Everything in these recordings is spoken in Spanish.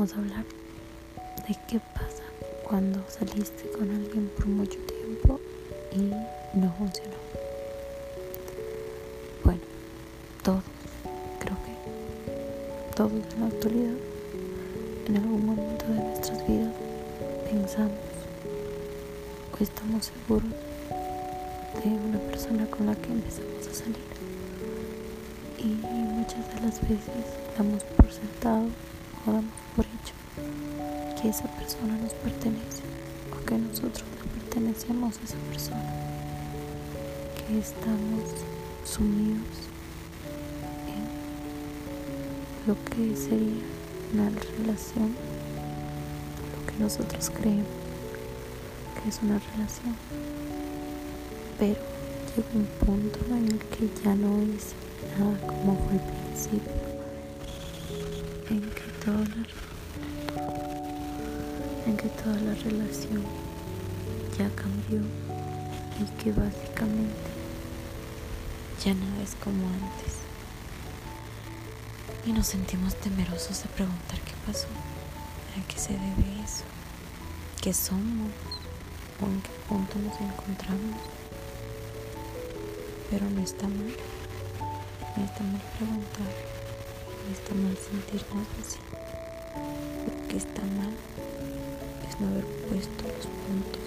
vamos a hablar de qué pasa cuando saliste con alguien por mucho tiempo y no funcionó. Bueno, todos, creo que todos en la actualidad, en algún momento de nuestras vidas, pensamos o estamos seguros de una persona con la que empezamos a salir. Muchas de las veces damos por sentado o damos por hecho que esa persona nos pertenece o que nosotros le pertenecemos a esa persona, que estamos sumidos en lo que sería una relación, lo que nosotros creemos que es una relación, pero llega un punto en el que ya no es como fue al principio, en que toda la, en que toda la relación ya cambió y que básicamente ya nada es como antes. Y nos sentimos temerosos de preguntar qué pasó, a qué se debe eso, qué somos o en qué punto nos encontramos. Pero no está mal, Está mal preguntar, está mal sentirnos así. Lo que está mal es no haber puesto los puntos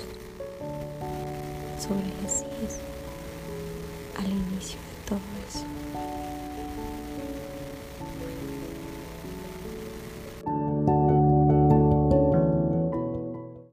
sobre las sillas al inicio de todo eso.